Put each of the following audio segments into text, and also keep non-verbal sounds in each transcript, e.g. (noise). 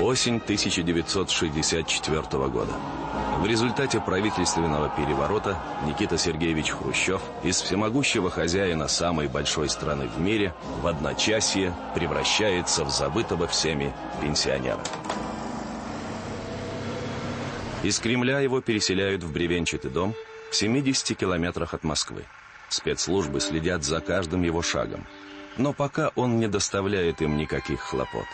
Осень 1964 года. В результате правительственного переворота Никита Сергеевич Хрущев из всемогущего хозяина самой большой страны в мире в одночасье превращается в забытого всеми пенсионера. Из Кремля его переселяют в бревенчатый дом в 70 километрах от Москвы. Спецслужбы следят за каждым его шагом. Но пока он не доставляет им никаких хлопот.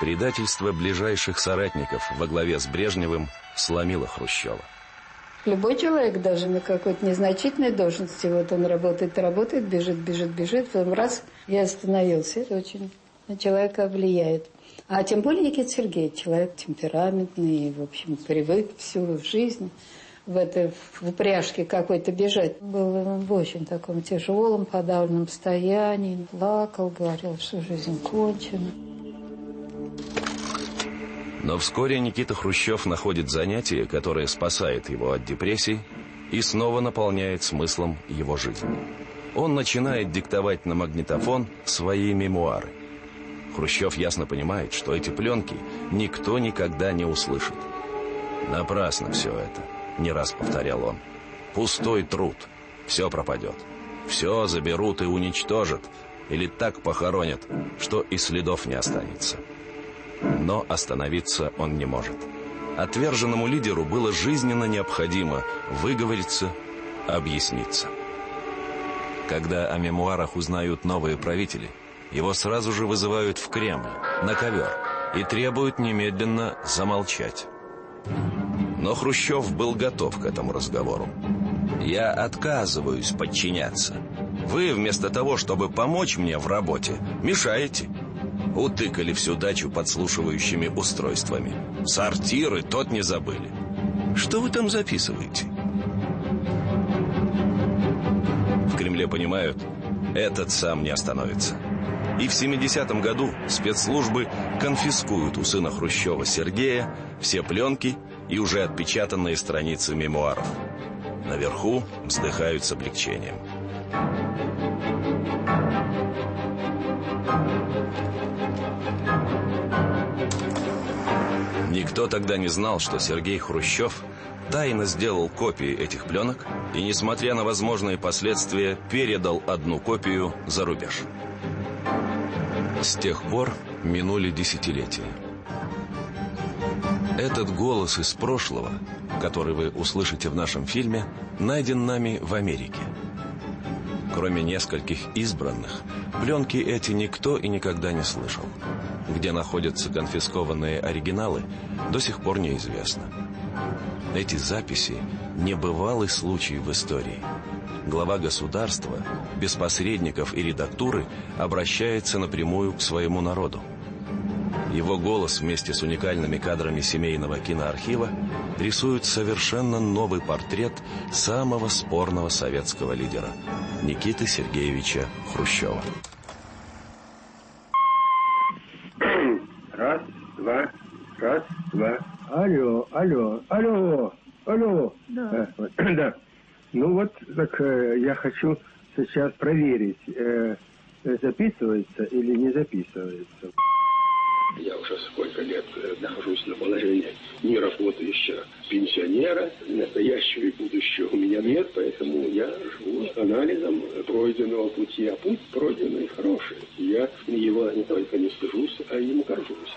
Предательство ближайших соратников во главе с Брежневым сломило Хрущева. Любой человек, даже на какой-то незначительной должности, вот он работает, работает, бежит, бежит, бежит, потом раз, я остановился. Это очень на человека влияет. А тем более Никита Сергеевич, человек темпераментный, в общем, привык всю жизнь в этой в упряжке какой-то бежать. Был в очень таком тяжелом, подавленном состоянии. Плакал, говорил, что жизнь кончена. Но вскоре Никита Хрущев находит занятие, которое спасает его от депрессий и снова наполняет смыслом его жизнь. Он начинает диктовать на магнитофон свои мемуары. Хрущев ясно понимает, что эти пленки никто никогда не услышит. «Напрасно все это», — не раз повторял он. «Пустой труд. Все пропадет. Все заберут и уничтожат, или так похоронят, что и следов не останется». Но остановиться он не может. Отверженному лидеру было жизненно необходимо выговориться, объясниться. Когда о мемуарах узнают новые правители, его сразу же вызывают в Кремль, на ковер, и требуют немедленно замолчать. Но Хрущев был готов к этому разговору. «Я отказываюсь подчиняться. Вы, вместо того, чтобы помочь мне в работе, мешаете. Утыкали всю дачу подслушивающими устройствами. Сортиры тот не забыли. Что вы там записываете? В Кремле понимают, этот сам не остановится. И в 70-м году спецслужбы конфискуют у сына Хрущева Сергея все пленки и уже отпечатанные страницы мемуаров. Наверху вздыхают с облегчением. Никто тогда не знал, что Сергей Хрущев тайно сделал копии этих пленок и, несмотря на возможные последствия, передал одну копию за рубеж. С тех пор минули десятилетия. Этот голос из прошлого, который вы услышите в нашем фильме, найден нами в Америке. Кроме нескольких избранных, пленки эти никто и никогда не слышал. Где находятся конфискованные оригиналы, до сих пор неизвестно. Эти записи – небывалый случай в истории. Глава государства, без посредников и редактуры, обращается напрямую к своему народу. Его голос вместе с уникальными кадрами семейного киноархива рисует совершенно новый портрет самого спорного советского лидера – Никиты Сергеевича Хрущева. Раз, два, раз, два. Алло, алло, алло. Да. Э, (clears throat) да. Ну вот, так э, я хочу сейчас проверить, э, записывается или не записывается. Я уже сколько лет нахожусь на положении неработающего пенсионера. Настоящего и будущего у меня нет, поэтому я живу с анализом пройденного пути. А путь пройденный хороший. Я его не только не стыжусь, а ему горжусь.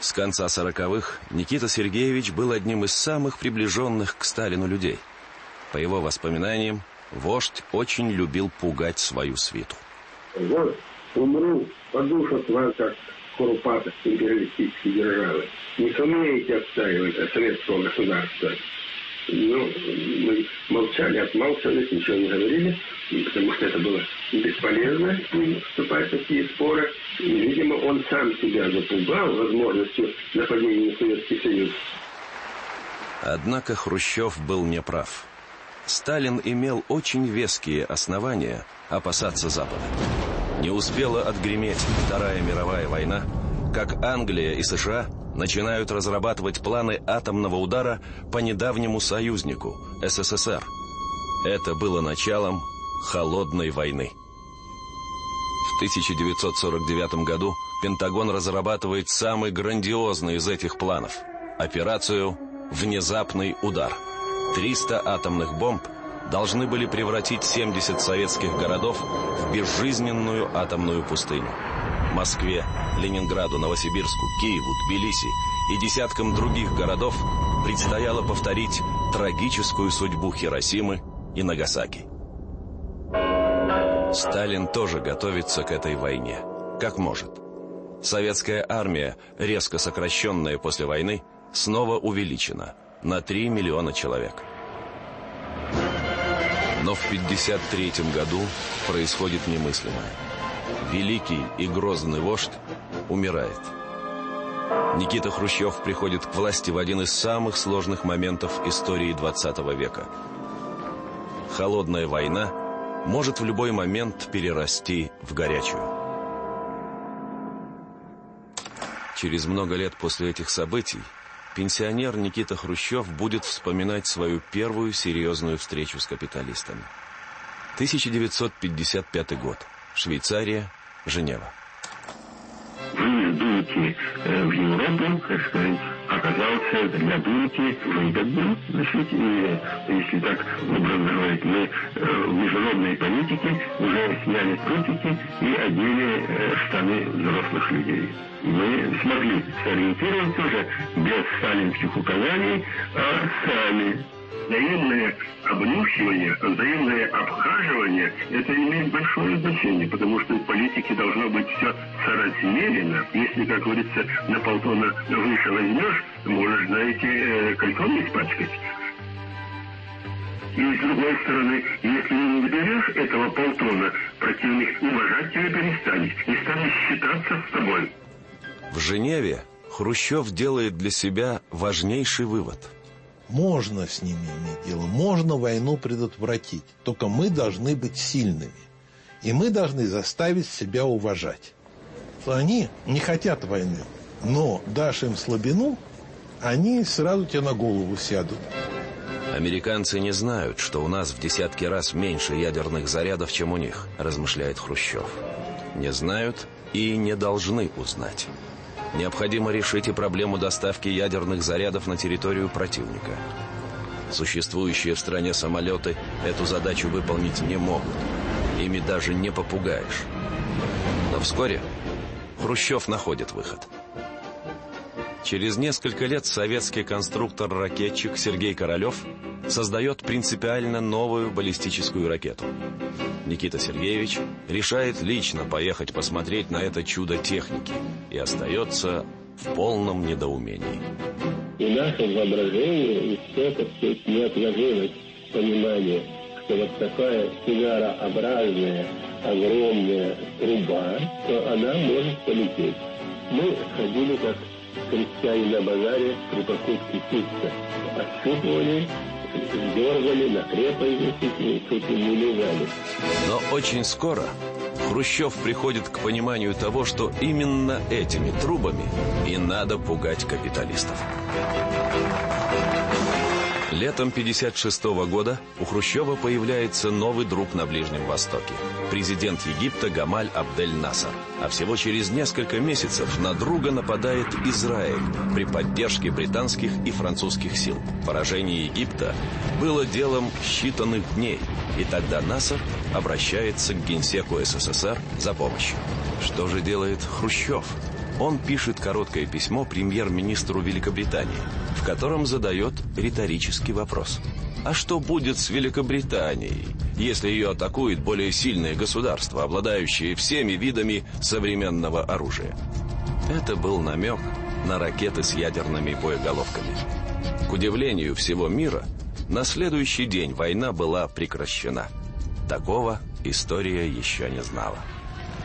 С конца сороковых Никита Сергеевич был одним из самых приближенных к Сталину людей. По его воспоминаниям, вождь очень любил пугать свою свиту. Вот умру, подушат вас как куропатов империалистической державы. Не сумеете отстаивать от советского государства. Ну, мы молчали, отмалчивались, ничего не говорили, потому что это было бесполезно с ним вступать в такие споры. И, видимо, он сам себя запугал возможностью нападения на Советский Союз. Однако Хрущев был неправ. Сталин имел очень веские основания опасаться Запада. Не успела отгреметь Вторая мировая война, как Англия и США начинают разрабатывать планы атомного удара по недавнему союзнику СССР. Это было началом холодной войны. 1949 году Пентагон разрабатывает самый грандиозный из этих планов – операцию «Внезапный удар». 300 атомных бомб должны были превратить 70 советских городов в безжизненную атомную пустыню. Москве, Ленинграду, Новосибирску, Киеву, Тбилиси и десяткам других городов предстояло повторить трагическую судьбу Хиросимы и Нагасаки. Сталин тоже готовится к этой войне, как может. Советская армия, резко сокращенная после войны, снова увеличена на 3 миллиона человек. Но в 1953 году происходит немыслимое. Великий и грозный вождь умирает. Никита Хрущев приходит к власти в один из самых сложных моментов истории 20 века. Холодная война может в любой момент перерасти в горячую. Через много лет после этих событий пенсионер Никита Хрущев будет вспоминать свою первую серьезную встречу с капиталистами. 1955 год. Швейцария, Женева. Вы идете э, в Европу, так сказать, оказался для Турки выгодным, значит, и, если так образно говорить, мы э, в международной политике уже сняли трусики и одели э, штаны взрослых людей. Мы смогли сориентироваться уже без сталинских указаний, а сами взаимное обнюхивание, взаимное обхаживание, это имеет большое значение, потому что в политике должно быть все соразмеренно. Если, как говорится, на полтона выше возьмешь, можешь, знаете, э, кольцо не испачкать. И с другой стороны, если не берешь этого полтона, противник уважать тебя перестанет и станет считаться с тобой. В Женеве Хрущев делает для себя важнейший вывод – можно с ними иметь дело, можно войну предотвратить. Только мы должны быть сильными. И мы должны заставить себя уважать. Они не хотят войны, но дашь им слабину, они сразу тебе на голову сядут. Американцы не знают, что у нас в десятки раз меньше ядерных зарядов, чем у них, размышляет Хрущев. Не знают и не должны узнать. Необходимо решить и проблему доставки ядерных зарядов на территорию противника. Существующие в стране самолеты эту задачу выполнить не могут. Ими даже не попугаешь. Но вскоре Хрущев находит выход. Через несколько лет советский конструктор-ракетчик Сергей Королев создает принципиально новую баллистическую ракету. Никита Сергеевич решает лично поехать посмотреть на это чудо техники и остается в полном недоумении. И наше воображение и все, так сказать, не отложилось понимание, что вот такая сигарообразная огромная труба, то она может полететь. Мы ходили как крестьяне на базаре при покупке пицца. Ощупывали дергали, на крепость чуть не лежали. Но очень скоро Хрущев приходит к пониманию того, что именно этими трубами и надо пугать капиталистов. Летом 56 -го года у Хрущева появляется новый друг на Ближнем Востоке. Президент Египта Гамаль Абдель Насар. А всего через несколько месяцев на друга нападает Израиль при поддержке британских и французских сил. Поражение Египта было делом считанных дней. И тогда Насар обращается к генсеку СССР за помощью. Что же делает Хрущев? Он пишет короткое письмо премьер-министру Великобритании, котором задает риторический вопрос. А что будет с Великобританией, если ее атакует более сильное государство, обладающее всеми видами современного оружия? Это был намек на ракеты с ядерными боеголовками. К удивлению всего мира, на следующий день война была прекращена. Такого история еще не знала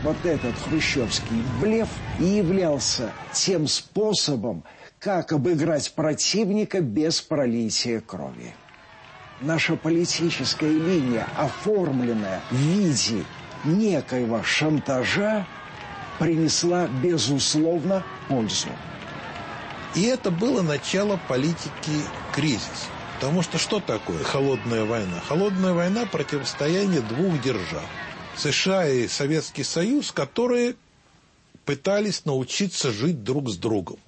вот этот хрущевский блеф и являлся тем способом, как обыграть противника без пролития крови. Наша политическая линия, оформленная в виде некоего шантажа, принесла, безусловно, пользу. И это было начало политики кризиса. Потому что что такое холодная война? Холодная война – противостояние двух держав. США и Советский Союз, которые пытались научиться жить друг с другом.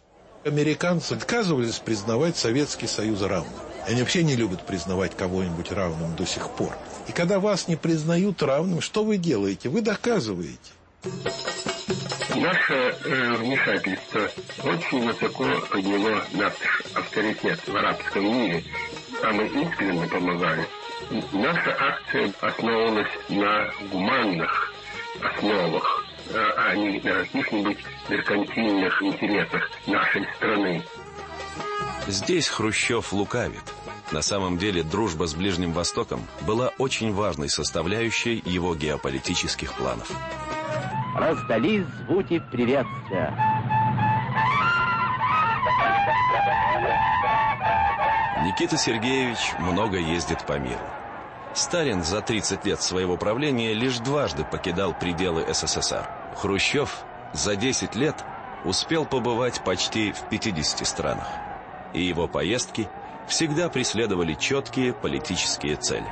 Американцы отказывались признавать Советский Союз равным. Они вообще не любят признавать кого-нибудь равным до сих пор. И когда вас не признают равным, что вы делаете? Вы доказываете. Наше э, вмешательство очень высоко подняло наш авторитет в арабском мире, а мы искренне помогали. Наша акция основывалась на гуманных основах, а не на каких-нибудь меркантильных интересах нашей страны. Здесь Хрущев лукавит. На самом деле дружба с Ближним Востоком была очень важной составляющей его геополитических планов раздались звуки приветствия. Никита Сергеевич много ездит по миру. Сталин за 30 лет своего правления лишь дважды покидал пределы СССР. Хрущев за 10 лет успел побывать почти в 50 странах. И его поездки всегда преследовали четкие политические цели.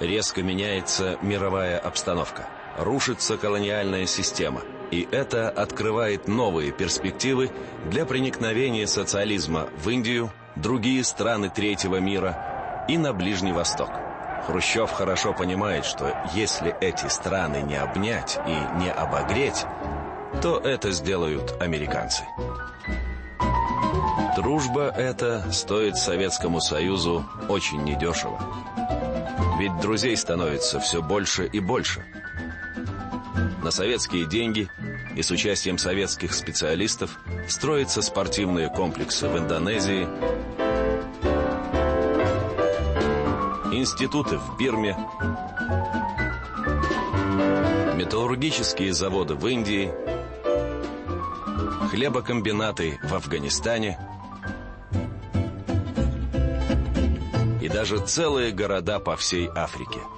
Резко меняется мировая обстановка – рушится колониальная система, и это открывает новые перспективы для проникновения социализма в Индию, другие страны третьего мира и на Ближний Восток. Хрущев хорошо понимает, что если эти страны не обнять и не обогреть, то это сделают американцы. Дружба эта стоит Советскому Союзу очень недешево. Ведь друзей становится все больше и больше – на советские деньги и с участием советских специалистов строятся спортивные комплексы в Индонезии, институты в Бирме, металлургические заводы в Индии, хлебокомбинаты в Афганистане и даже целые города по всей Африке –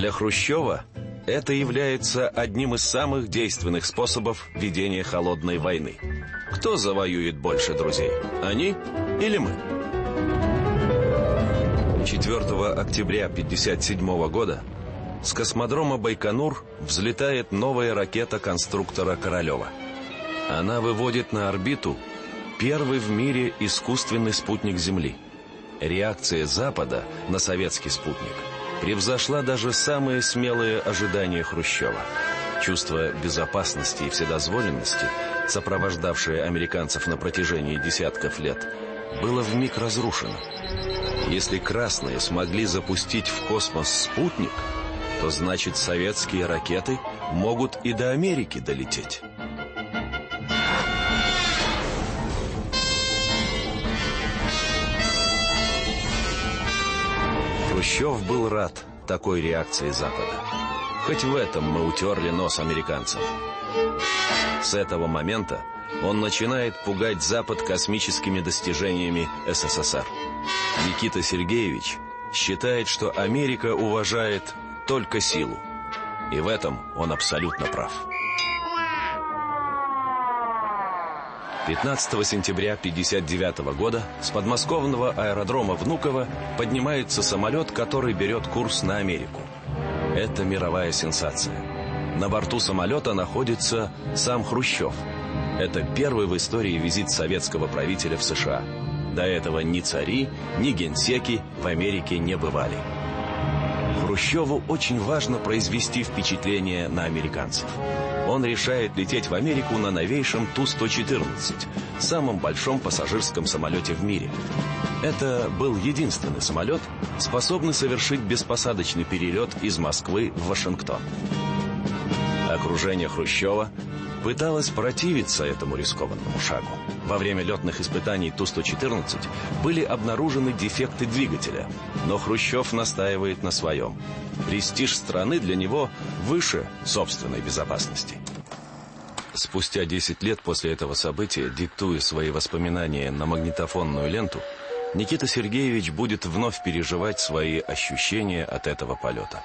для Хрущева это является одним из самых действенных способов ведения холодной войны. Кто завоюет больше друзей? Они или мы? 4 октября 1957 года с космодрома Байконур взлетает новая ракета конструктора Королева. Она выводит на орбиту первый в мире искусственный спутник Земли. Реакция Запада на советский спутник – превзошла даже самые смелые ожидания Хрущева. Чувство безопасности и вседозволенности, сопровождавшее американцев на протяжении десятков лет, было вмиг разрушено. Если красные смогли запустить в космос спутник, то значит советские ракеты могут и до Америки долететь. Хрущев был рад такой реакции Запада. Хоть в этом мы утерли нос американцам. С этого момента он начинает пугать Запад космическими достижениями СССР. Никита Сергеевич считает, что Америка уважает только силу. И в этом он абсолютно прав. 15 сентября 1959 года с подмосковного аэродрома Внуково поднимается самолет, который берет курс на Америку. Это мировая сенсация. На борту самолета находится сам Хрущев. Это первый в истории визит советского правителя в США. До этого ни цари, ни генсеки в Америке не бывали. Хрущеву очень важно произвести впечатление на американцев он решает лететь в Америку на новейшем Ту-114, самом большом пассажирском самолете в мире. Это был единственный самолет, способный совершить беспосадочный перелет из Москвы в Вашингтон. Окружение Хрущева пыталось противиться этому рискованному шагу. Во время летных испытаний Ту-114 были обнаружены дефекты двигателя, но Хрущев настаивает на своем. Престиж страны для него выше собственной безопасности. Спустя 10 лет после этого события, диктуя свои воспоминания на магнитофонную ленту, Никита Сергеевич будет вновь переживать свои ощущения от этого полета.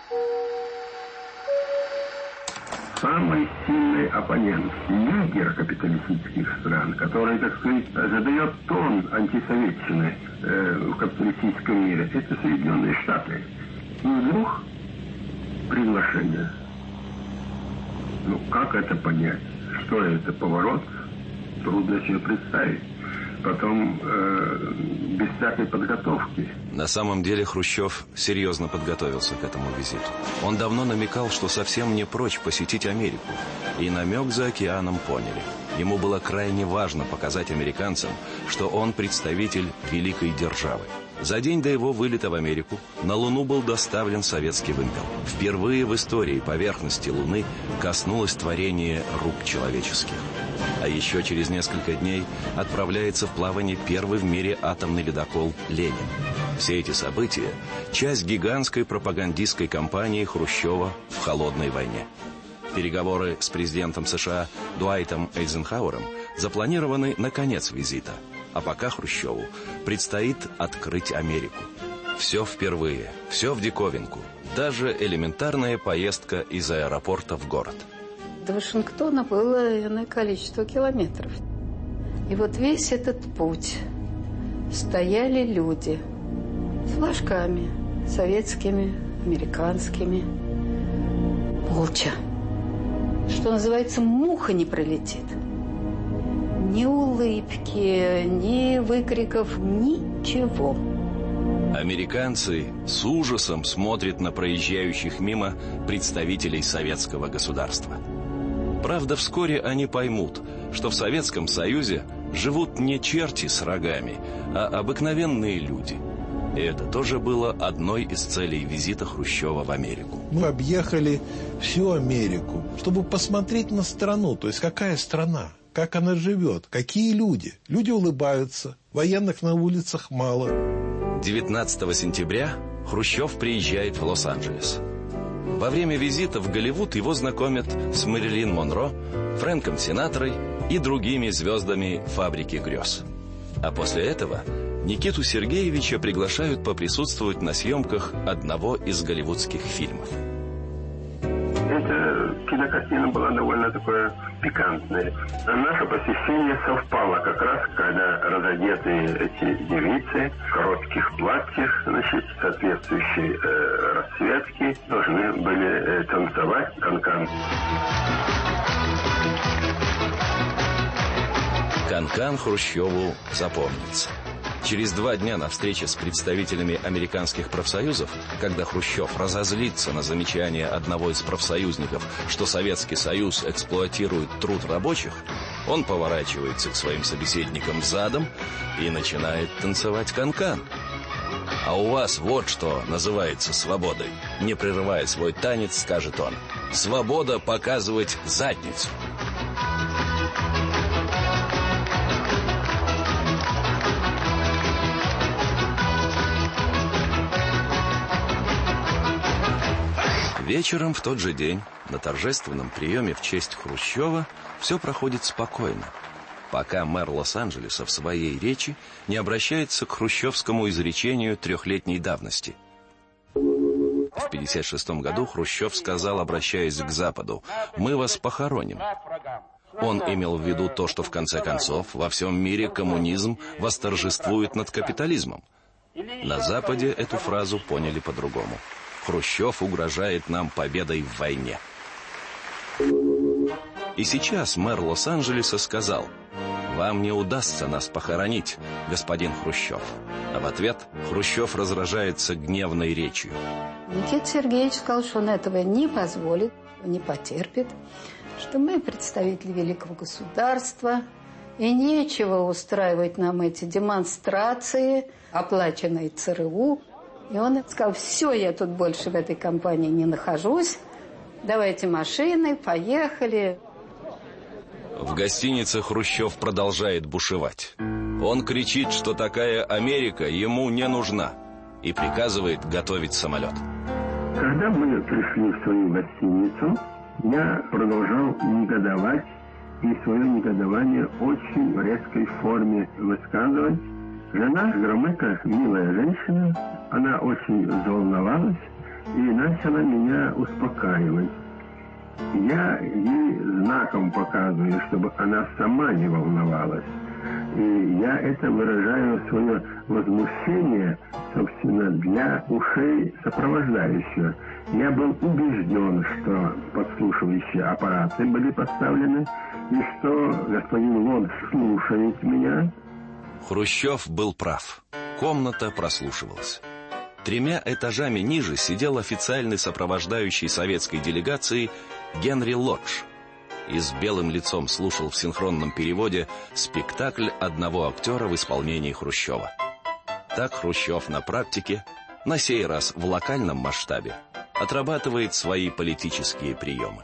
Самый сильный оппонент, лидер капиталистических стран, который, так сказать, задает тон антисоветчины э, в капиталистическом мире, это Соединенные Штаты. И вдруг приглашение. Ну, как это понять? Что это, поворот? Трудно себе представить. Потом э, без всякой подготовки. На самом деле Хрущев серьезно подготовился к этому визиту. Он давно намекал, что совсем не прочь посетить Америку. И намек за океаном поняли. Ему было крайне важно показать американцам, что он представитель великой державы. За день до его вылета в Америку на Луну был доставлен советский вымпел. Впервые в истории поверхности Луны коснулось творение рук человеческих. А еще через несколько дней отправляется в плавание первый в мире атомный ледокол «Ленин». Все эти события – часть гигантской пропагандистской кампании Хрущева в холодной войне. Переговоры с президентом США Дуайтом Эйзенхауэром запланированы на конец визита – а пока Хрущеву предстоит открыть Америку. Все впервые, все в диковинку. Даже элементарная поездка из аэропорта в город. До Вашингтона было иное количество километров. И вот весь этот путь стояли люди с флажками, советскими, американскими. Молча. Что называется, муха не пролетит ни улыбки, ни выкриков, ничего. Американцы с ужасом смотрят на проезжающих мимо представителей советского государства. Правда, вскоре они поймут, что в Советском Союзе живут не черти с рогами, а обыкновенные люди. И это тоже было одной из целей визита Хрущева в Америку. Мы объехали всю Америку, чтобы посмотреть на страну, то есть какая страна как она живет, какие люди. Люди улыбаются, военных на улицах мало. 19 сентября Хрущев приезжает в Лос-Анджелес. Во время визита в Голливуд его знакомят с Мэрилин Монро, Фрэнком Синатрой и другими звездами «Фабрики грез». А после этого Никиту Сергеевича приглашают поприсутствовать на съемках одного из голливудских фильмов – эта кинокартина была довольно такое пикантное. Наше посещение совпало как раз, когда разодетые эти девицы в коротких платьях, значит, соответствующей э, расцветки, должны были э, танцевать канкан. Канкан Хрущеву запомнится. Через два дня на встрече с представителями американских профсоюзов, когда Хрущев разозлится на замечание одного из профсоюзников, что Советский Союз эксплуатирует труд рабочих, он поворачивается к своим собеседникам задом и начинает танцевать канкан. -кан. А у вас вот что называется свободой. Не прерывая свой танец, скажет он. Свобода показывать задницу. Вечером в тот же день на торжественном приеме в честь Хрущева все проходит спокойно, пока мэр Лос-Анджелеса в своей речи не обращается к хрущевскому изречению трехлетней давности. В 1956 году Хрущев сказал, обращаясь к Западу, «Мы вас похороним». Он имел в виду то, что в конце концов во всем мире коммунизм восторжествует над капитализмом. На Западе эту фразу поняли по-другому. Хрущев угрожает нам победой в войне. И сейчас мэр Лос-Анджелеса сказал, «Вам не удастся нас похоронить, господин Хрущев». А в ответ Хрущев разражается гневной речью. Никита Сергеевич сказал, что он этого не позволит, не потерпит, что мы представители великого государства, и нечего устраивать нам эти демонстрации, оплаченные ЦРУ, и он сказал, все, я тут больше в этой компании не нахожусь, давайте машины, поехали. В гостинице Хрущев продолжает бушевать. Он кричит, что такая Америка ему не нужна и приказывает готовить самолет. Когда мы пришли в свою гостиницу, я продолжал негодовать и свое негодование очень в резкой форме высказывать. Жена Громыка, милая женщина, она очень взволновалась и начала меня успокаивать. Я ей знаком показываю, чтобы она сама не волновалась. И я это выражаю свое возмущение, собственно, для ушей сопровождающего. Я был убежден, что подслушивающие аппараты были поставлены, и что господин Лонд слушает меня. Хрущев был прав. Комната прослушивалась. Тремя этажами ниже сидел официальный сопровождающий советской делегации Генри Лодж и с белым лицом слушал в синхронном переводе спектакль одного актера в исполнении Хрущева. Так Хрущев на практике, на сей раз в локальном масштабе, отрабатывает свои политические приемы.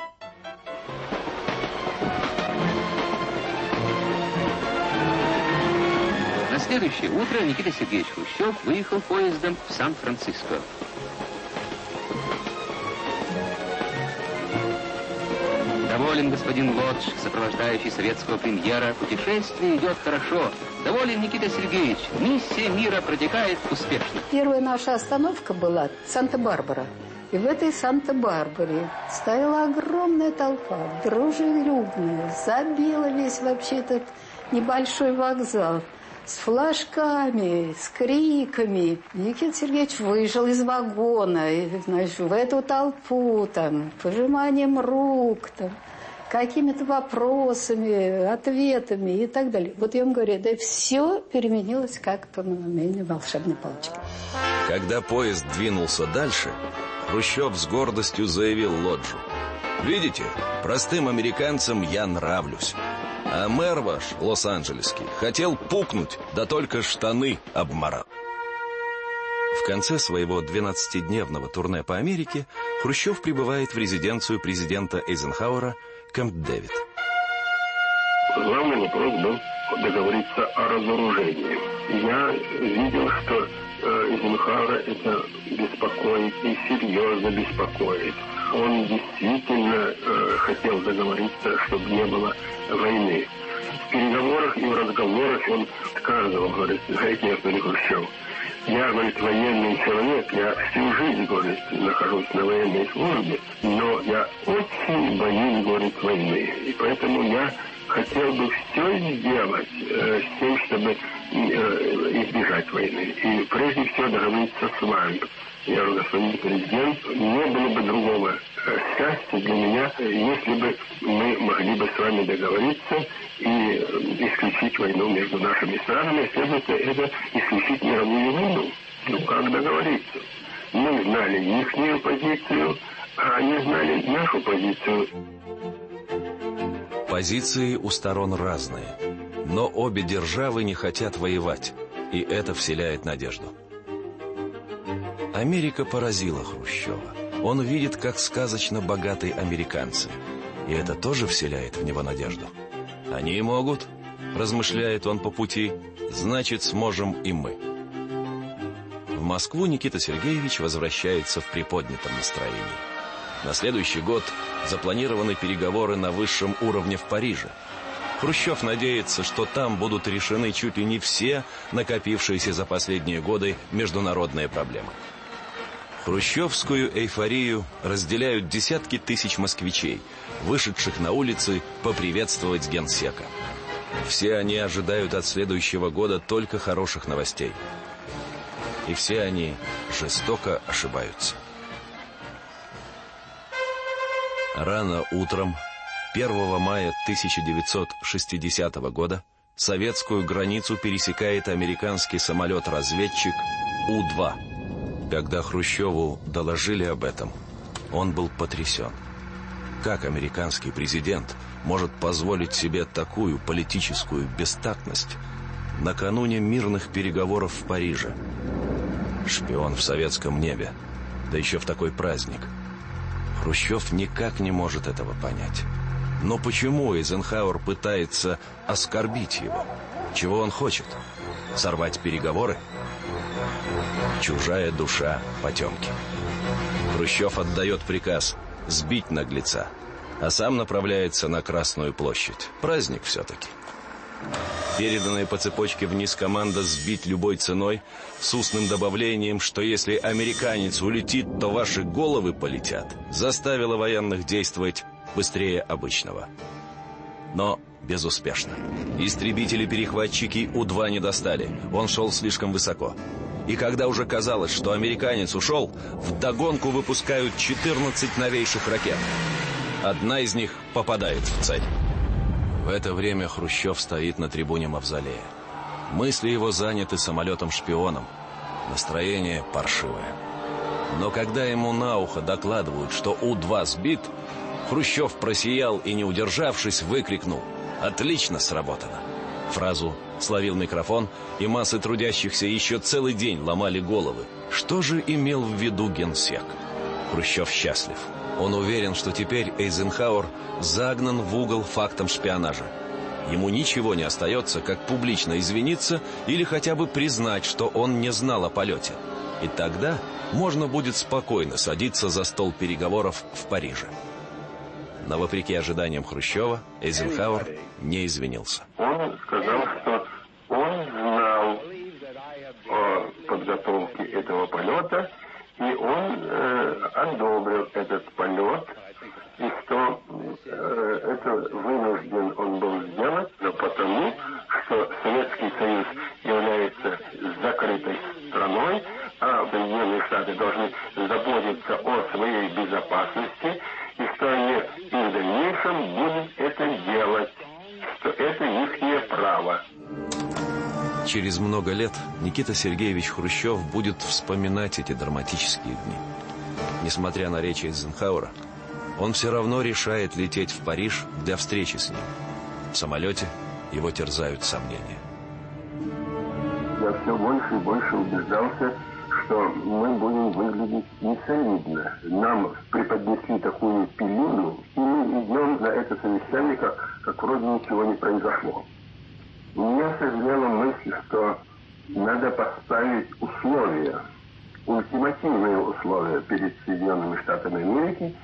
Следующее утро Никита Сергеевич Хрущев выехал поездом в Сан-Франциско. Доволен господин Лодж, сопровождающий советского премьера. Путешествие идет хорошо. Доволен Никита Сергеевич. Миссия мира протекает успешно. Первая наша остановка была Санта-Барбара. И в этой Санта-Барбаре стояла огромная толпа, дружелюбная, забила весь вообще этот небольшой вокзал с флажками, с криками. Никита Сергеевич выжил из вагона, и, знаешь, в эту толпу, там, пожиманием рук, там, какими-то вопросами, ответами и так далее. Вот я вам говорю, да все переменилось как по мановению волшебной палочки. Когда поезд двинулся дальше, Хрущев с гордостью заявил Лоджу. «Видите, простым американцам я нравлюсь». А мэр ваш, лос-анджелесский, хотел пукнуть, да только штаны обморал. В конце своего 12-дневного турне по Америке Хрущев прибывает в резиденцию президента Эйзенхауэра Кэмп-Дэвид. Главный вопрос был договориться о разоружении. Я видел, что э, Эйзенхауэра это беспокоит и серьезно беспокоит он действительно э, хотел договориться, чтобы не было войны. В переговорах и в разговорах он сказал, говорит, знаете, я говорю, Хрущев, я, говорит, военный человек, я всю жизнь, говорит, нахожусь на военной службе, но я очень боюсь, говорит, войны. И поэтому я хотел бы все сделать э, с тем, чтобы э, избежать войны. И прежде всего договориться с вами я говорю, господин президент, не было бы другого э, счастья для меня, если бы мы могли бы с вами договориться и э, исключить войну между нашими странами, следовательно, это исключить мировую войну. Ну, как договориться? Мы знали их позицию, а они знали нашу позицию. Позиции у сторон разные, но обе державы не хотят воевать, и это вселяет надежду. Америка поразила Хрущева. Он видит, как сказочно богаты американцы. И это тоже вселяет в него надежду. Они могут, размышляет он по пути, значит, сможем и мы. В Москву Никита Сергеевич возвращается в приподнятом настроении. На следующий год запланированы переговоры на высшем уровне в Париже. Хрущев надеется, что там будут решены чуть ли не все накопившиеся за последние годы международные проблемы. Хрущевскую эйфорию разделяют десятки тысяч москвичей, вышедших на улицы поприветствовать генсека. Все они ожидают от следующего года только хороших новостей. И все они жестоко ошибаются. Рано утром 1 мая 1960 года советскую границу пересекает американский самолет-разведчик У-2 когда Хрущеву доложили об этом, он был потрясен. Как американский президент может позволить себе такую политическую бестактность накануне мирных переговоров в Париже? Шпион в советском небе, да еще в такой праздник. Хрущев никак не может этого понять. Но почему Эйзенхауэр пытается оскорбить его? Чего он хочет? Сорвать переговоры? Чужая душа потемки. Хрущев отдает приказ сбить наглеца, а сам направляется на Красную площадь. Праздник все-таки. Переданная по цепочке вниз команда «сбить любой ценой» с устным добавлением, что если американец улетит, то ваши головы полетят, заставила военных действовать быстрее обычного. но безуспешно. Истребители-перехватчики У-2 не достали, он шел слишком высоко. И когда уже казалось, что американец ушел, вдогонку выпускают 14 новейших ракет. Одна из них попадает в цель. В это время Хрущев стоит на трибуне Мавзолея. Мысли его заняты самолетом-шпионом. Настроение паршивое. Но когда ему на ухо докладывают, что У-2 сбит, Хрущев просиял и, не удержавшись, выкрикнул «Отлично сработано!». Фразу словил микрофон, и массы трудящихся еще целый день ломали головы. Что же имел в виду генсек? Хрущев счастлив. Он уверен, что теперь Эйзенхауэр загнан в угол фактом шпионажа. Ему ничего не остается, как публично извиниться или хотя бы признать, что он не знал о полете. И тогда можно будет спокойно садиться за стол переговоров в Париже. Но вопреки ожиданиям Хрущева, Эйзенхауэр не извинился. Он сказал, что он знал о подготовке этого полета, и он э, одобрил этот полет, и что э, это вынужден он был сделать, но потому, что Советский Союз является закрытой страной, а Соединенные Штаты должны заботиться о своей безопасности, и что они и в дальнейшем будут это делать, что это их право. Через много лет Никита Сергеевич Хрущев будет вспоминать эти драматические дни. Несмотря на речь Эйзенхауэра, он все равно решает лететь в Париж для встречи с ним. В самолете его терзают сомнения. Я все больше и больше убеждался, что мы будем выглядеть несолидно. Нам преподнесли такую пилюлю, и мы идем на это совещание, как, как вроде ничего не произошло. Меня сожалела мысль, что надо поставить условия, ультимативные условия перед Соединенными Штатами Америки,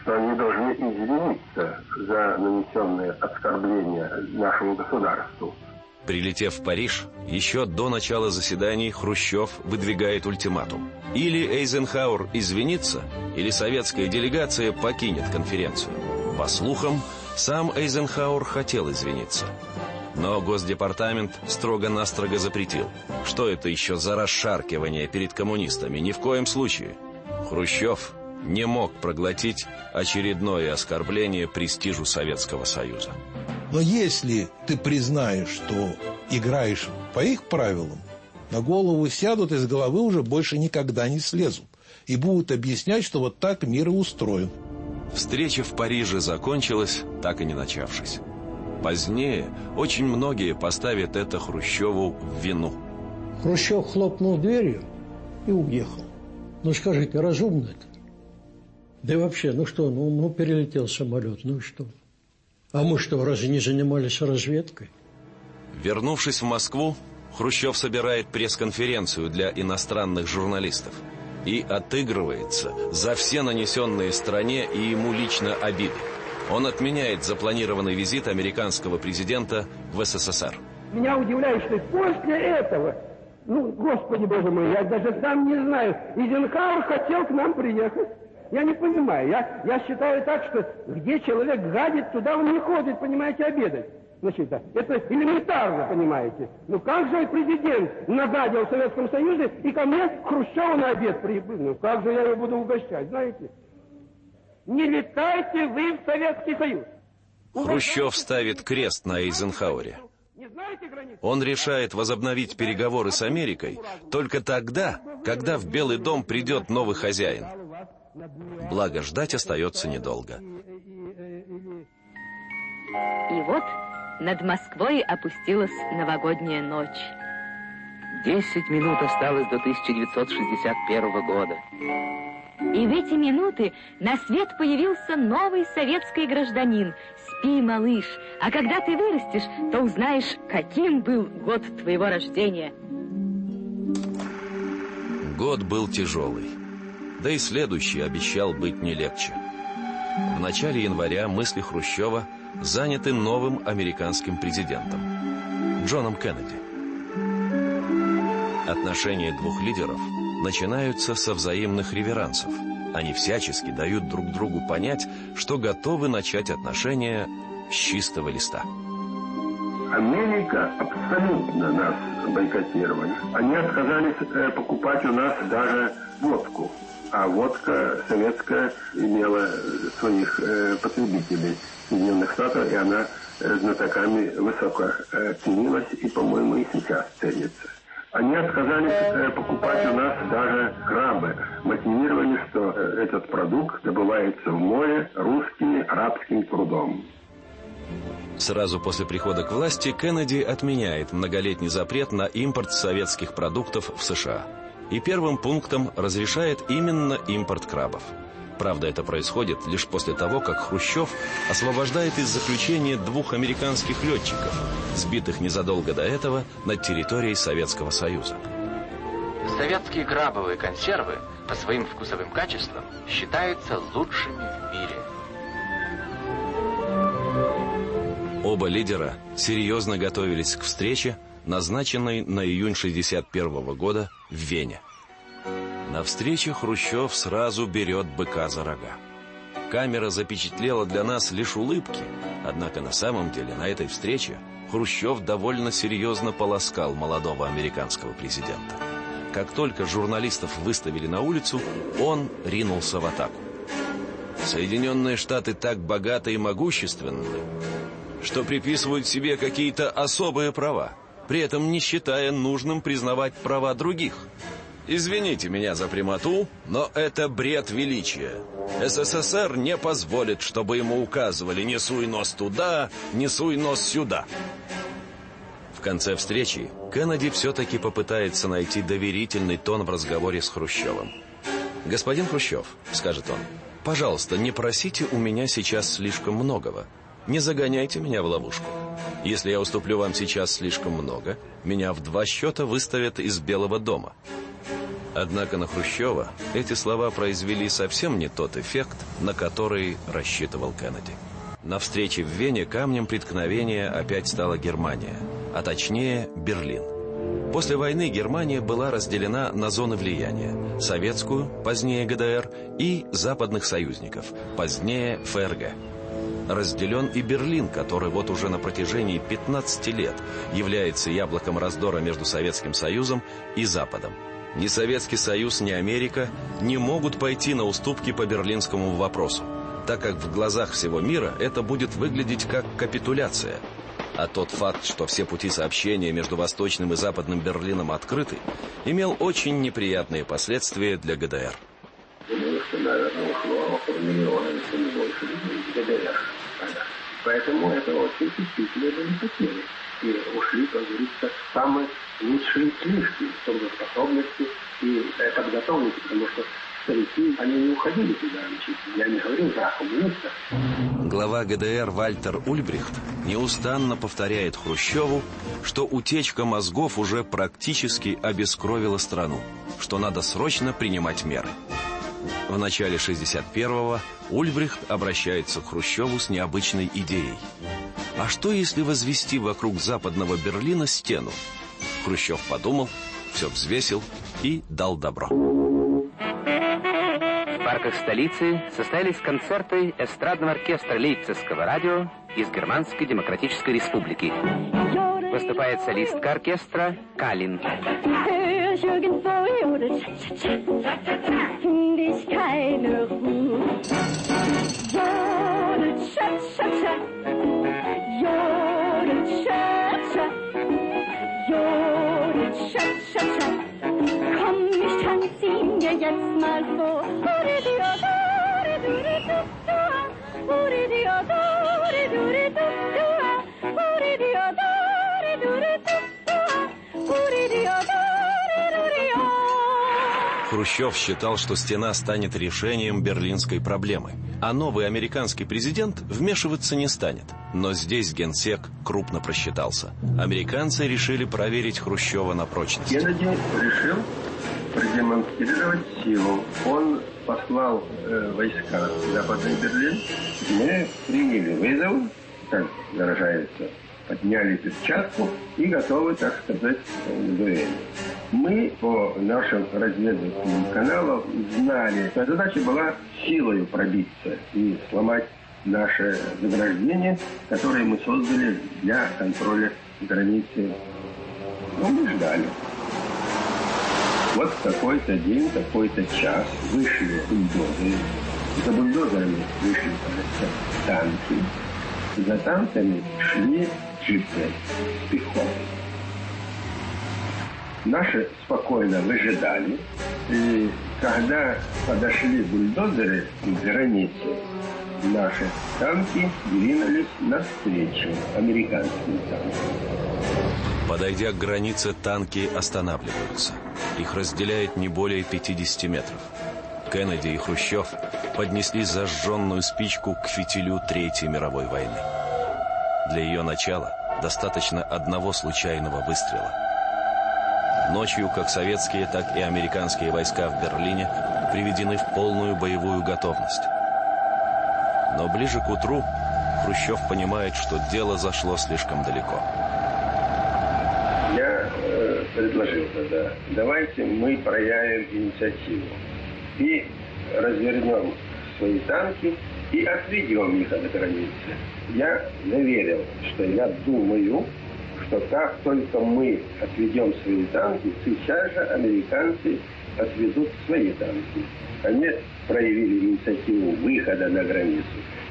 что они должны извиниться за нанесенное оскорбление нашему государству. Прилетев в Париж, еще до начала заседаний Хрущев выдвигает ультиматум. Или Эйзенхауэр извинится, или советская делегация покинет конференцию. По слухам, сам Эйзенхауэр хотел извиниться. Но Госдепартамент строго-настрого запретил. Что это еще за расшаркивание перед коммунистами? Ни в коем случае. Хрущев не мог проглотить очередное оскорбление престижу Советского Союза. Но если ты признаешь, что играешь по их правилам, на голову сядут и с головы уже больше никогда не слезут. И будут объяснять, что вот так мир и устроен. Встреча в Париже закончилась, так и не начавшись. Позднее очень многие поставят это Хрущеву в вину. Хрущев хлопнул дверью и уехал. Ну скажите, разумно это? Да и вообще, ну что, ну, ну перелетел самолет, ну и что? А мы что, разве не занимались разведкой? Вернувшись в Москву, Хрущев собирает пресс-конференцию для иностранных журналистов и отыгрывается за все нанесенные стране и ему лично обиды. Он отменяет запланированный визит американского президента в СССР. Меня удивляет, что после этого, ну, господи боже мой, я даже сам не знаю, Изенхауэр хотел к нам приехать. Я не понимаю. Я, я считаю так, что где человек гадит, туда он не ходит, понимаете, обедать. Значит, да, это элементарно, понимаете. Ну как же президент нагадил в Советском Союзе и ко мне Хрущеву на обед прибыл? Ну как же я его буду угощать, знаете? Не летайте вы в Советский Союз. Хрущев ставит крест на Эйзенхауэре. Он решает возобновить переговоры с Америкой только тогда, когда в Белый дом придет новый хозяин. Благо, ждать остается недолго. И вот над Москвой опустилась новогодняя ночь. Десять минут осталось до 1961 года. И в эти минуты на свет появился новый советский гражданин. Спи, малыш, а когда ты вырастешь, то узнаешь, каким был год твоего рождения. Год был тяжелый. Да и следующий обещал быть не легче. В начале января мысли Хрущева заняты новым американским президентом Джоном Кеннеди. Отношения двух лидеров начинаются со взаимных реверансов. Они всячески дают друг другу понять, что готовы начать отношения с чистого листа. Америка абсолютно нас бойкотировали. Они отказались э, покупать у нас даже водку. А водка советская имела своих э, потребителей Соединенных Штатов, и она э, знатоками высоко э, ценилась и, по-моему, и сейчас ценится. Они отказались э, покупать у нас даже крабы. Мотивировали, что э, этот продукт добывается в море русским арабским трудом. Сразу после прихода к власти Кеннеди отменяет многолетний запрет на импорт советских продуктов в США. И первым пунктом разрешает именно импорт крабов. Правда, это происходит лишь после того, как Хрущев освобождает из заключения двух американских летчиков, сбитых незадолго до этого над территорией Советского Союза. Советские крабовые консервы по своим вкусовым качествам считаются лучшими в мире. Оба лидера серьезно готовились к встрече, назначенной на июнь 61 года в Вене. На встрече Хрущев сразу берет быка за рога. Камера запечатлела для нас лишь улыбки, однако на самом деле на этой встрече Хрущев довольно серьезно полоскал молодого американского президента. Как только журналистов выставили на улицу, он ринулся в атаку. Соединенные Штаты так богаты и могущественны, что приписывают себе какие-то особые права, при этом не считая нужным признавать права других – Извините меня за прямоту, но это бред величия. СССР не позволит, чтобы ему указывали «не суй нос туда, не суй нос сюда». В конце встречи Кеннеди все-таки попытается найти доверительный тон в разговоре с Хрущевым. «Господин Хрущев», — скажет он, — «пожалуйста, не просите у меня сейчас слишком многого. Не загоняйте меня в ловушку. Если я уступлю вам сейчас слишком много, меня в два счета выставят из Белого дома». Однако на Хрущева эти слова произвели совсем не тот эффект, на который рассчитывал Кеннеди. На встрече в Вене камнем преткновения опять стала Германия, а точнее Берлин. После войны Германия была разделена на зоны влияния – советскую, позднее ГДР, и западных союзников, позднее ФРГ. Разделен и Берлин, который вот уже на протяжении 15 лет является яблоком раздора между Советским Союзом и Западом. Ни Советский Союз, ни Америка не могут пойти на уступки по берлинскому вопросу, так как в глазах всего мира это будет выглядеть как капитуляция. А тот факт, что все пути сообщения между Восточным и Западным Берлином открыты, имел очень неприятные последствия для ГДР. Поэтому это очень чувствительные были потери. И ушли, как говорится, самые лучшие слишки, трудоспособности и э, подготовленности, потому что они не уходили туда. Я не говорю. Глава ГДР Вальтер Ульбрихт неустанно повторяет Хрущеву, что утечка мозгов уже практически обескровила страну, что надо срочно принимать меры. В начале 61-го Ульбрихт обращается к Хрущеву с необычной идеей. А что, если возвести вокруг западного Берлина стену? Хрущев подумал, все взвесил и дал добро. В парках столицы состоялись концерты эстрадного оркестра Лейпцигского радио из Германской Демократической Республики. Выступает солистка оркестра Калин. یارت شب شب یارت شب شب شب کام میشن سینگه یک مرفو دوری دیا دوری دوری دوب دوا دوری دیا دوری دوری دوب دوا Хрущев считал, что стена станет решением берлинской проблемы, а новый американский президент вмешиваться не станет. Но здесь генсек крупно просчитался. Американцы решили проверить Хрущева на прочность. Кеннеди решил продемонстрировать силу. Он послал э, войска в Западный Берлин. Мы приняли вызов, так выражается, подняли перчатку и готовы, так сказать, к дуэли. Мы по нашим разведывательным каналам знали, что задача была силой пробиться и сломать наше заграждение, которое мы создали для контроля границы. Ну, мы ждали. Вот в такой-то день, такой-то час вышли бульдозеры. За бульдозерами вышли танки. За танками шли джипы с. Наши спокойно выжидали. И когда подошли бульдозеры к границе, наши танки двинулись навстречу американским танкам. Подойдя к границе, танки останавливаются. Их разделяет не более 50 метров. Кеннеди и Хрущев поднесли зажженную спичку к фитилю Третьей мировой войны. Для ее начала достаточно одного случайного выстрела. Ночью как советские, так и американские войска в Берлине приведены в полную боевую готовность. Но ближе к утру Хрущев понимает, что дело зашло слишком далеко. Я э, предложил тогда, давайте мы проявим инициативу и развернем свои танки и отведем их от границы. Я заверил, что я думаю, что как только мы отведем свои танки, сейчас же американцы отведут свои танки. Они проявили инициативу выхода на границу.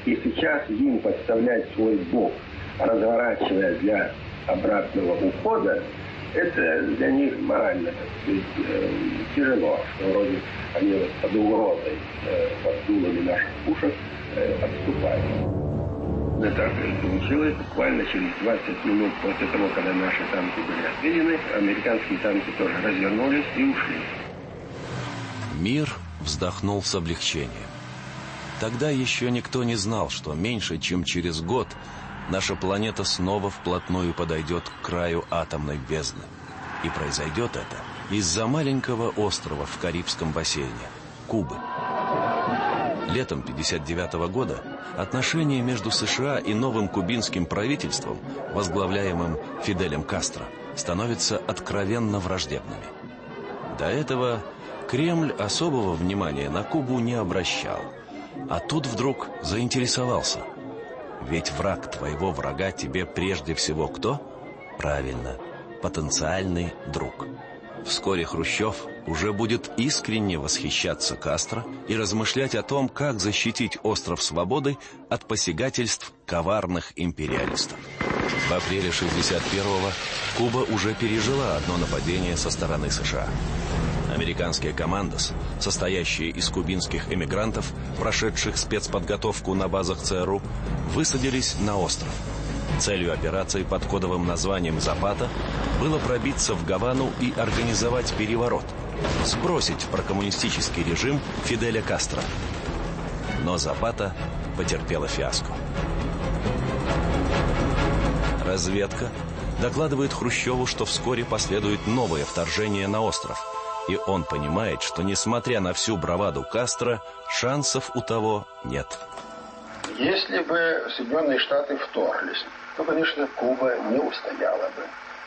И сейчас им подставлять свой бок, разворачивая для обратного ухода, это для них морально сказать, э, тяжело, что вроде они под угрозой, э, под дулами наших пушек э, отступают. Да так и получилось. Буквально через 20 минут после того, когда наши танки были отведены, американские танки тоже развернулись и ушли. Мир вздохнул с облегчением. Тогда еще никто не знал, что меньше, чем через год, наша планета снова вплотную подойдет к краю атомной бездны. И произойдет это из-за маленького острова в Карибском бассейне – Кубы. Летом 1959 года отношения между США и новым кубинским правительством, возглавляемым Фиделем Кастро, становятся откровенно враждебными. До этого Кремль особого внимания на Кубу не обращал, а тут вдруг заинтересовался. Ведь враг твоего врага тебе прежде всего кто? Правильно, потенциальный друг. Вскоре Хрущев уже будет искренне восхищаться Кастро и размышлять о том, как защитить остров свободы от посягательств коварных империалистов. В апреле 61-го Куба уже пережила одно нападение со стороны США. Американские командос, состоящие из кубинских эмигрантов, прошедших спецподготовку на базах ЦРУ, высадились на остров. Целью операции под кодовым названием «Запата» было пробиться в Гавану и организовать переворот, сбросить прокоммунистический режим Фиделя Кастро. Но Запата потерпела фиаско. Разведка докладывает Хрущеву, что вскоре последует новое вторжение на остров – и он понимает, что, несмотря на всю браваду Кастро, шансов у того нет. Если бы Соединенные Штаты вторглись, то, конечно, Куба не устояла бы.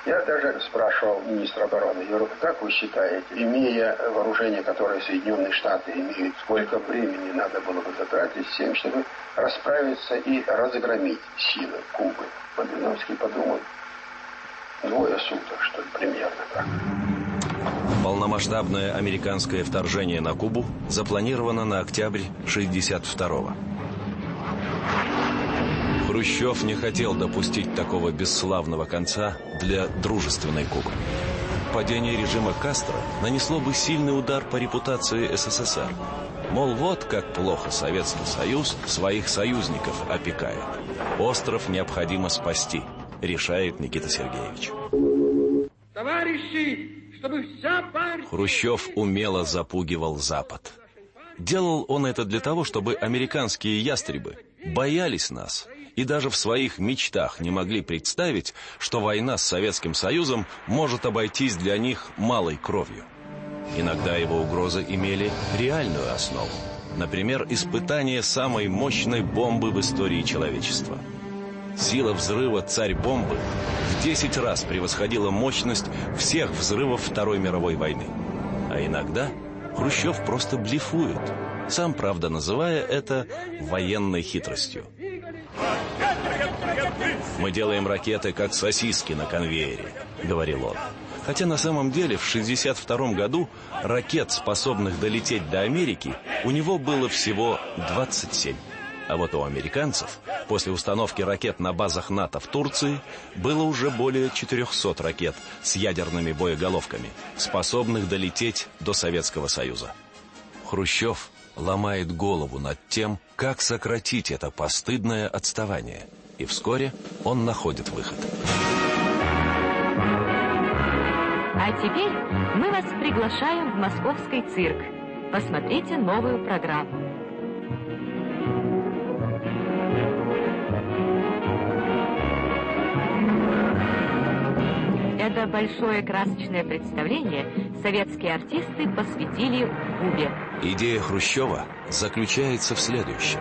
Я даже спрашивал министра обороны, говорю, как вы считаете, имея вооружение, которое Соединенные Штаты имеют, сколько времени надо было бы затратить с тем, чтобы расправиться и разгромить силы Кубы? Малиновский подумал, двое суток, что ли, примерно так. Полномасштабное американское вторжение на Кубу запланировано на октябрь 62-го. Хрущев не хотел допустить такого бесславного конца для дружественной Кубы. Падение режима Кастро нанесло бы сильный удар по репутации СССР. Мол, вот как плохо Советский Союз своих союзников опекает. Остров необходимо спасти, решает Никита Сергеевич. Товарищи, чтобы вся партия... Хрущев умело запугивал Запад. Делал он это для того, чтобы американские ястребы боялись нас и даже в своих мечтах не могли представить, что война с Советским Союзом может обойтись для них малой кровью. Иногда его угрозы имели реальную основу. Например, испытание самой мощной бомбы в истории человечества – Сила взрыва «Царь-бомбы» в 10 раз превосходила мощность всех взрывов Второй мировой войны. А иногда Хрущев просто блефует. сам, правда, называя это военной хитростью. «Мы делаем ракеты, как сосиски на конвейере», — говорил он. Хотя на самом деле в 1962 году ракет, способных долететь до Америки, у него было всего 27. А вот у американцев после установки ракет на базах НАТО в Турции было уже более 400 ракет с ядерными боеголовками, способных долететь до Советского Союза. Хрущев ломает голову над тем, как сократить это постыдное отставание. И вскоре он находит выход. А теперь мы вас приглашаем в московский цирк. Посмотрите новую программу. Это большое красочное представление советские артисты посвятили Кубе. Идея Хрущева заключается в следующем.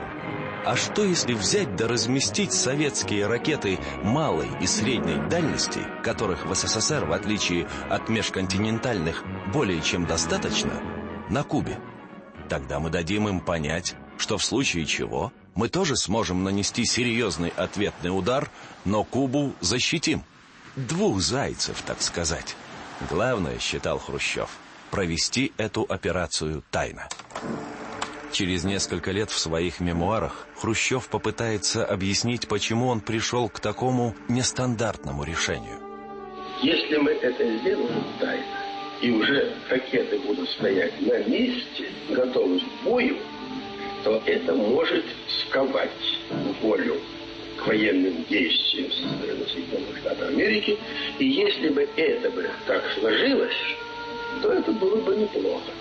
А что если взять да разместить советские ракеты малой и средней дальности, которых в СССР, в отличие от межконтинентальных, более чем достаточно, на Кубе? Тогда мы дадим им понять, что в случае чего мы тоже сможем нанести серьезный ответный удар, но Кубу защитим. Двух зайцев, так сказать. Главное, считал Хрущев, провести эту операцию тайно. Через несколько лет в своих мемуарах Хрущев попытается объяснить, почему он пришел к такому нестандартному решению. Если мы это сделаем тайно, и уже ракеты будут стоять на месте, готовы к бою, то это может сковать волю к военным действиям со стороны Соединенных Штатов Америки. И если бы это бы так сложилось, то это было бы неплохо.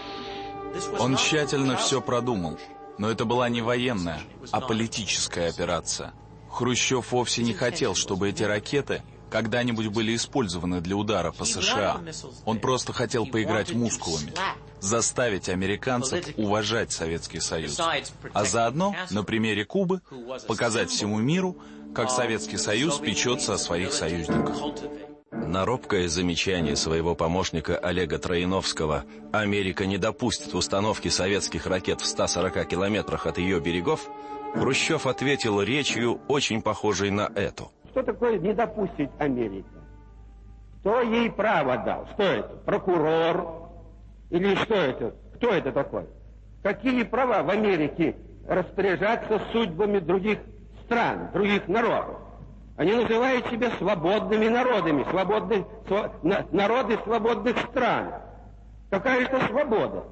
Он тщательно все продумал. Но это была не военная, а политическая операция. Хрущев вовсе не хотел, чтобы эти ракеты когда-нибудь были использованы для удара по США. Он просто хотел поиграть мускулами, заставить американцев уважать Советский Союз. А заодно, на примере Кубы, показать всему миру, как Советский Союз печется о своих союзниках. На робкое замечание своего помощника Олега Троиновского «Америка не допустит установки советских ракет в 140 километрах от ее берегов», Хрущев ответил речью, очень похожей на эту. Что такое не допустить Америка? Кто ей право дал? Что это? Прокурор? Или что это? Кто это такой? Какие права в Америке распоряжаться судьбами других стран, других народов? Они называют себя свободными народами, свободных, св, народы свободных стран. Какая это свобода?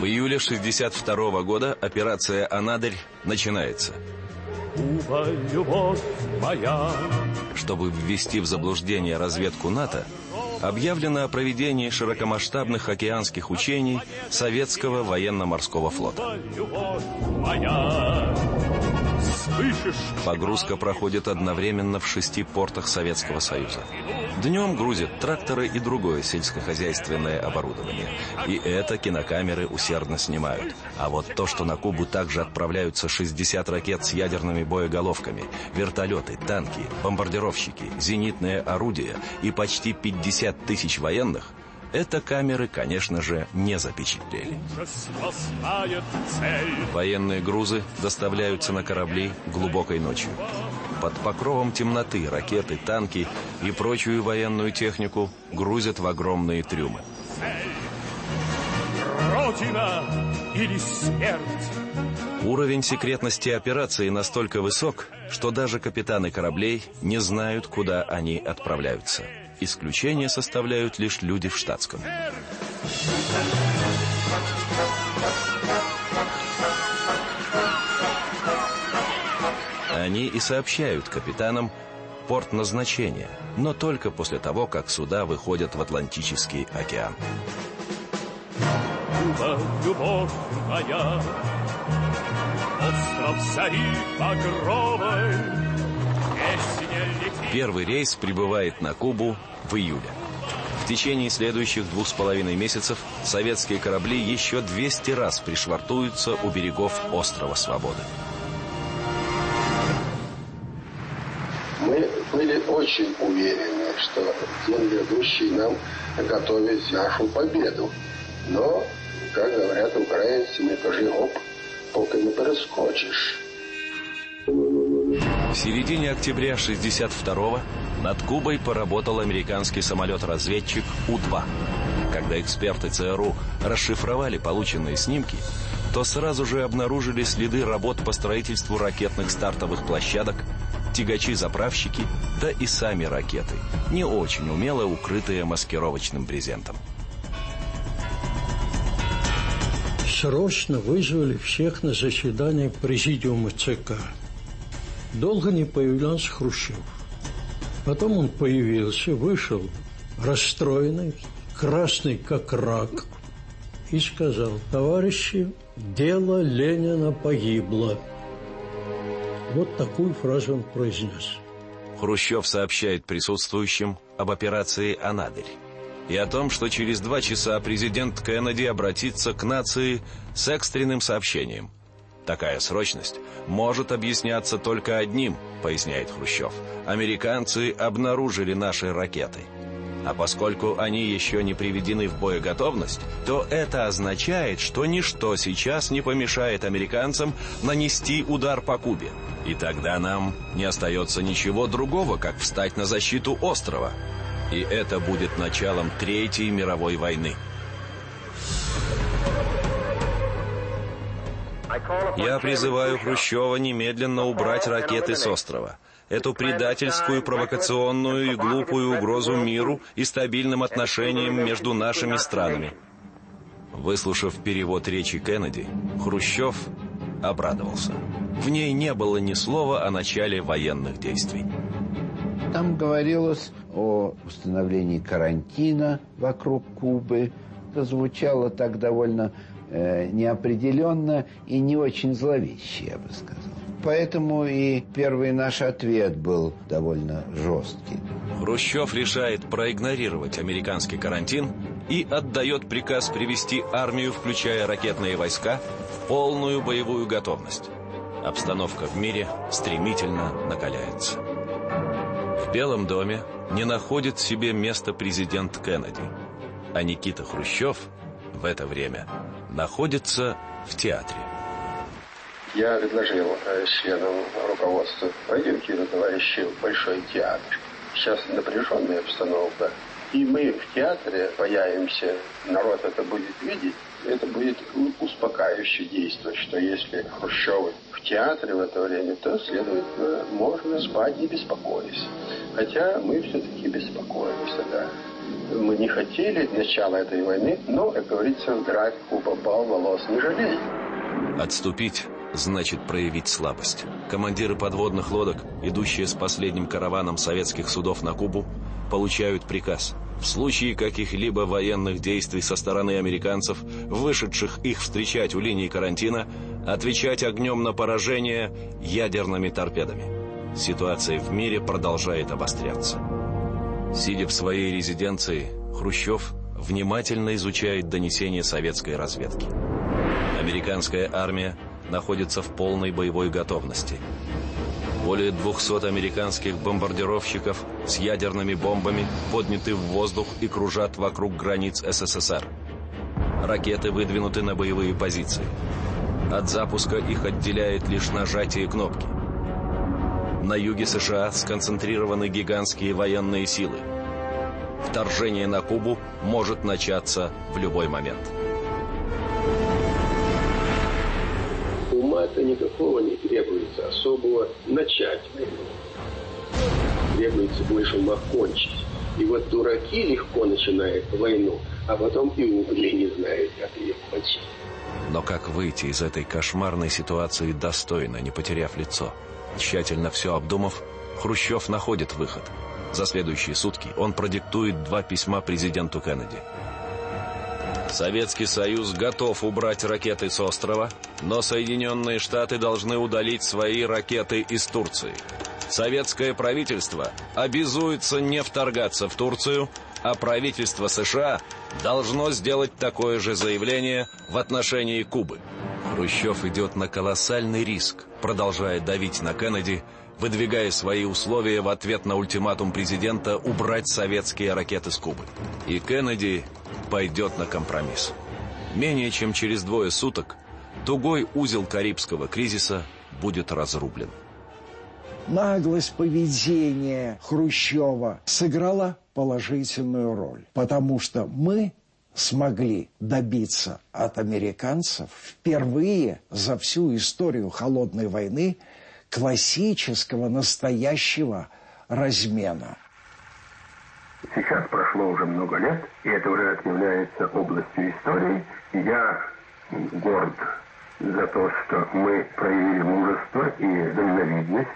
В июле 62 года операция «Анадырь» начинается. Куба, любовь моя. Чтобы ввести в заблуждение разведку НАТО, объявлено о проведении широкомасштабных океанских учений советского военно-морского флота. Погрузка проходит одновременно в шести портах Советского Союза. Днем грузят тракторы и другое сельскохозяйственное оборудование. И это кинокамеры усердно снимают. А вот то, что на Кубу также отправляются 60 ракет с ядерными боеголовками, вертолеты, танки, бомбардировщики, зенитные орудия и почти 50 тысяч военных, это камеры, конечно же, не запечатлели. Военные грузы доставляются на корабли глубокой ночью. Под покровом темноты ракеты, танки и прочую военную технику грузят в огромные трюмы. Родина или смерть? Уровень секретности операции настолько высок, что даже капитаны кораблей не знают, куда они отправляются. Исключение составляют лишь люди в штатском. Они и сообщают капитанам порт назначения, но только после того, как суда выходят в Атлантический океан. Куба, любовь моя, остров зари багровой, Первый рейс прибывает на Кубу в июле. В течение следующих двух с половиной месяцев советские корабли еще 200 раз пришвартуются у берегов острова Свободы. Мы были очень уверены, что ведущий нам готовит нашу победу. Но, как говорят украинцы, не кажи оп, пока не перескочишь. В середине октября 62-го над Кубой поработал американский самолет-разведчик У-2. Когда эксперты ЦРУ расшифровали полученные снимки, то сразу же обнаружили следы работ по строительству ракетных стартовых площадок, тягачи-заправщики, да и сами ракеты, не очень умело укрытые маскировочным брезентом. Срочно вызвали всех на заседание президиума ЦК. Долго не появлялся Хрущев. Потом он появился, вышел расстроенный, красный как рак, и сказал, товарищи, дело Ленина погибло. Вот такую фразу он произнес. Хрущев сообщает присутствующим об операции «Анадырь» и о том, что через два часа президент Кеннеди обратится к нации с экстренным сообщением. Такая срочность может объясняться только одним, поясняет Хрущев. Американцы обнаружили наши ракеты. А поскольку они еще не приведены в боеготовность, то это означает, что ничто сейчас не помешает американцам нанести удар по Кубе. И тогда нам не остается ничего другого, как встать на защиту острова. И это будет началом Третьей мировой войны. Я призываю Хрущева немедленно убрать ракеты с острова. Эту предательскую, провокационную и глупую угрозу миру и стабильным отношениям между нашими странами. Выслушав перевод речи Кеннеди, Хрущев обрадовался. В ней не было ни слова о начале военных действий. Там говорилось о установлении карантина вокруг Кубы. Это звучало так довольно э, неопределенно и не очень зловеще, я бы сказал. Поэтому и первый наш ответ был довольно жесткий. Хрущев решает проигнорировать американский карантин и отдает приказ привести армию, включая ракетные войска, в полную боевую готовность. Обстановка в мире стремительно накаляется. В Белом доме не находит себе места президент Кеннеди, а Никита Хрущев в это время находится в театре. Я предложил э, членам руководства, пойдемте, товарищи, Большой театр. Сейчас напряженная обстановка. И мы в театре появимся, народ это будет видеть, это будет успокаивающе действовать, что если Хрущевы в театре в это время, то, следовательно, можно спать не беспокоясь. Хотя мы все-таки беспокоимся, да. Мы не хотели начала этой войны, но, как говорится, драть у попал волос не жалей. Отступить значит проявить слабость. Командиры подводных лодок, идущие с последним караваном советских судов на Кубу, получают приказ в случае каких-либо военных действий со стороны американцев, вышедших их встречать у линии карантина, отвечать огнем на поражение ядерными торпедами. Ситуация в мире продолжает обостряться. Сидя в своей резиденции, Хрущев внимательно изучает донесения советской разведки. Американская армия находится в полной боевой готовности. Более 200 американских бомбардировщиков с ядерными бомбами подняты в воздух и кружат вокруг границ СССР. Ракеты выдвинуты на боевые позиции. От запуска их отделяет лишь нажатие кнопки. На юге США сконцентрированы гигантские военные силы. Вторжение на Кубу может начаться в любой момент. ума-то никакого не требуется особого начать. Требуется больше окончить. И вот дураки легко начинают войну, а потом и угли не знают, как ее кончить. Но как выйти из этой кошмарной ситуации достойно, не потеряв лицо? Тщательно все обдумав, Хрущев находит выход. За следующие сутки он продиктует два письма президенту Кеннеди. Советский Союз готов убрать ракеты с острова, но Соединенные Штаты должны удалить свои ракеты из Турции. Советское правительство обязуется не вторгаться в Турцию, а правительство США должно сделать такое же заявление в отношении Кубы. Хрущев идет на колоссальный риск, продолжая давить на Кеннеди, выдвигая свои условия в ответ на ультиматум президента убрать советские ракеты с Кубы. И Кеннеди пойдет на компромисс. Менее чем через двое суток тугой узел Карибского кризиса будет разрублен. Наглость поведения Хрущева сыграла положительную роль, потому что мы смогли добиться от американцев впервые за всю историю холодной войны классического настоящего размена. Сейчас прошло уже много лет, и это уже является областью истории. Я горд за то, что мы проявили мужество и дальновидность.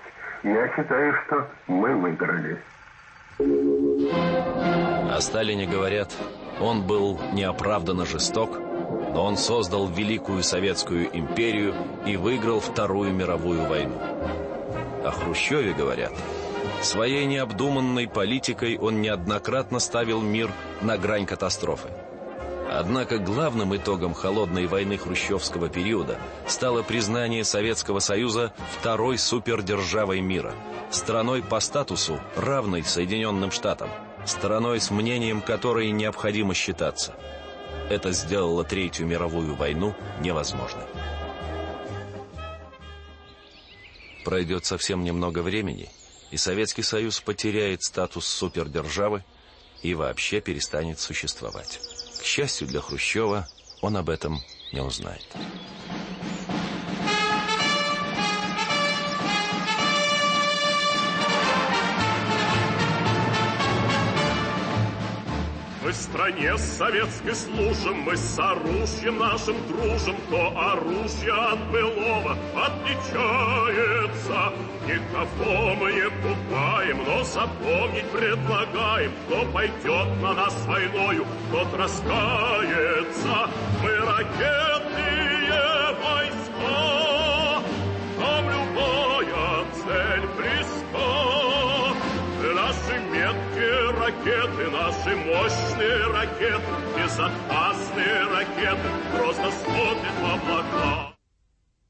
Я считаю, что мы выиграли. О Сталине говорят, он был неоправданно жесток, но он создал Великую Советскую империю и выиграл Вторую мировую войну. О Хрущеве говорят, своей необдуманной политикой он неоднократно ставил мир на грань катастрофы. Однако главным итогом холодной войны хрущевского периода стало признание Советского Союза второй супердержавой мира, страной по статусу, равной Соединенным Штатам, страной с мнением которой необходимо считаться. Это сделало Третью мировую войну невозможной. Пройдет совсем немного времени, и Советский Союз потеряет статус супердержавы и вообще перестанет существовать. К счастью для Хрущева, он об этом не узнает. Мы стране советской служим, мы с оружием нашим дружим, то оружие от былого отличается. Никого мы не пугаем, но запомнить предлагаем, кто пойдет на нас войною, тот раскается. Мы ракетные войска, нам любая цель близка. Меткие ракеты, наши мощные ракеты, безопасные ракеты, просто смотрят в облака.